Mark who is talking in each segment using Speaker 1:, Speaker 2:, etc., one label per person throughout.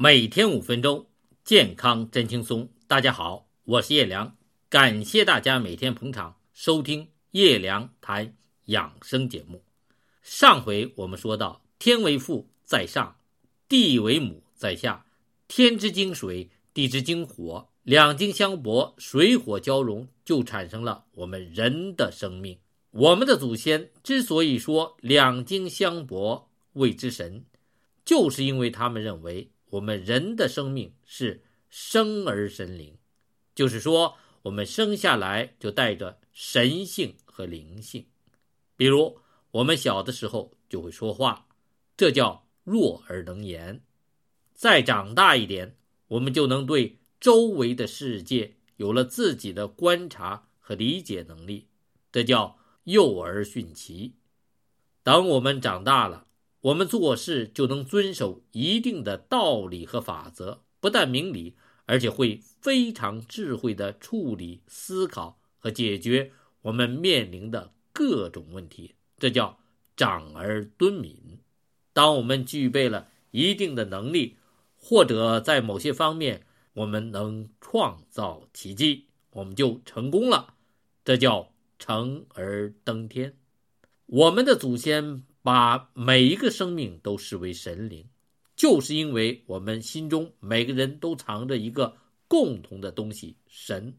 Speaker 1: 每天五分钟，健康真轻松。大家好，我是叶良，感谢大家每天捧场收听叶良谈养生节目。上回我们说到，天为父在上，地为母在下，天之精水，地之精火，两精相搏，水火交融，就产生了我们人的生命。我们的祖先之所以说两精相搏谓之神，就是因为他们认为。我们人的生命是生而神灵，就是说，我们生下来就带着神性和灵性。比如，我们小的时候就会说话，这叫弱而能言；再长大一点，我们就能对周围的世界有了自己的观察和理解能力，这叫幼儿训其。等我们长大了。我们做事就能遵守一定的道理和法则，不但明理，而且会非常智慧地处理、思考和解决我们面临的各种问题。这叫长而敦敏。当我们具备了一定的能力，或者在某些方面我们能创造奇迹，我们就成功了。这叫成而登天。我们的祖先。把每一个生命都视为神灵，就是因为我们心中每个人都藏着一个共同的东西——神。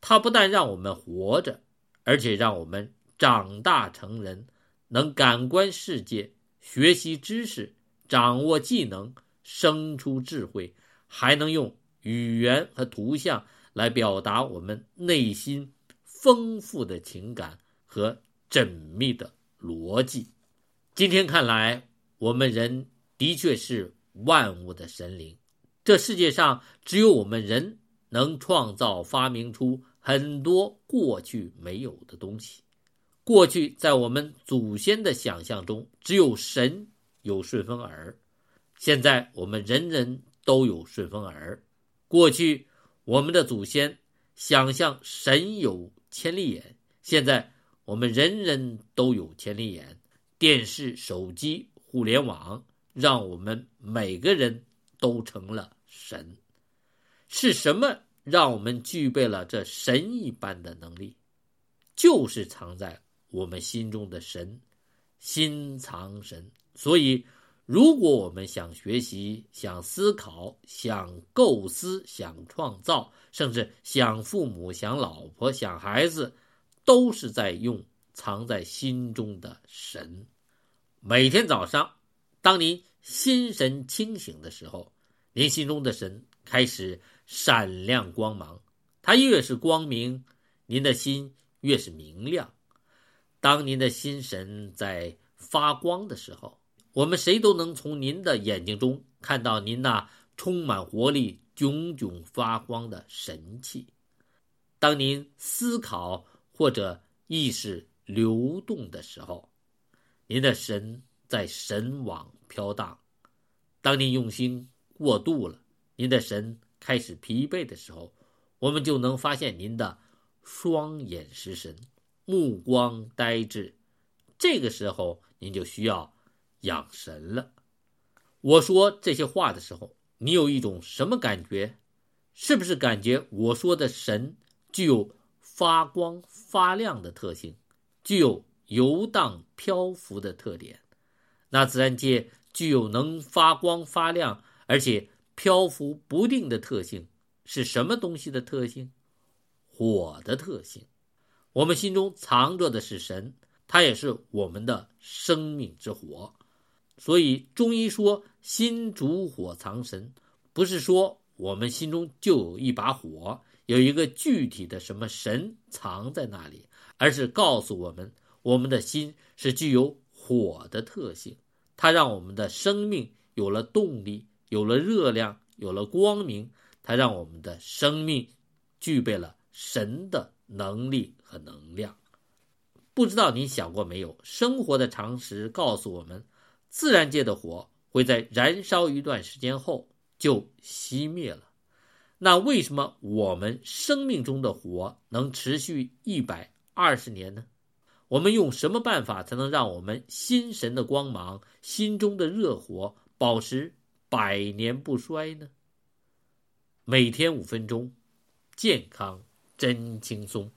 Speaker 1: 它不但让我们活着，而且让我们长大成人，能感官世界、学习知识、掌握技能、生出智慧，还能用语言和图像来表达我们内心丰富的情感和缜密的逻辑。今天看来，我们人的确是万物的神灵。这世界上只有我们人能创造、发明出很多过去没有的东西。过去在我们祖先的想象中，只有神有顺风耳。现在我们人人都有顺风耳。过去我们的祖先想象神有千里眼，现在我们人人都有千里眼。电视、手机、互联网，让我们每个人都成了神。是什么让我们具备了这神一般的能力？就是藏在我们心中的神，心藏神。所以，如果我们想学习、想思考、想构思、想创造，甚至想父母、想老婆、想孩子，都是在用藏在心中的神。每天早上，当您心神清醒的时候，您心中的神开始闪亮光芒。它越是光明，您的心越是明亮。当您的心神在发光的时候，我们谁都能从您的眼睛中看到您那充满活力、炯炯发光的神气。当您思考或者意识流动的时候，您的神在神网飘荡，当您用心过度了，您的神开始疲惫的时候，我们就能发现您的双眼失神，目光呆滞。这个时候，您就需要养神了。我说这些话的时候，你有一种什么感觉？是不是感觉我说的神具有发光发亮的特性，具有？游荡漂浮的特点，那自然界具有能发光发亮，而且漂浮不定的特性，是什么东西的特性？火的特性。我们心中藏着的是神，它也是我们的生命之火。所以中医说“心主火藏神”，不是说我们心中就有一把火，有一个具体的什么神藏在那里，而是告诉我们。我们的心是具有火的特性，它让我们的生命有了动力，有了热量，有了光明。它让我们的生命具备了神的能力和能量。不知道你想过没有？生活的常识告诉我们，自然界的火会在燃烧一段时间后就熄灭了。那为什么我们生命中的火能持续一百二十年呢？我们用什么办法才能让我们心神的光芒心中的热火保持百年不衰呢？每天五分钟健康真轻松。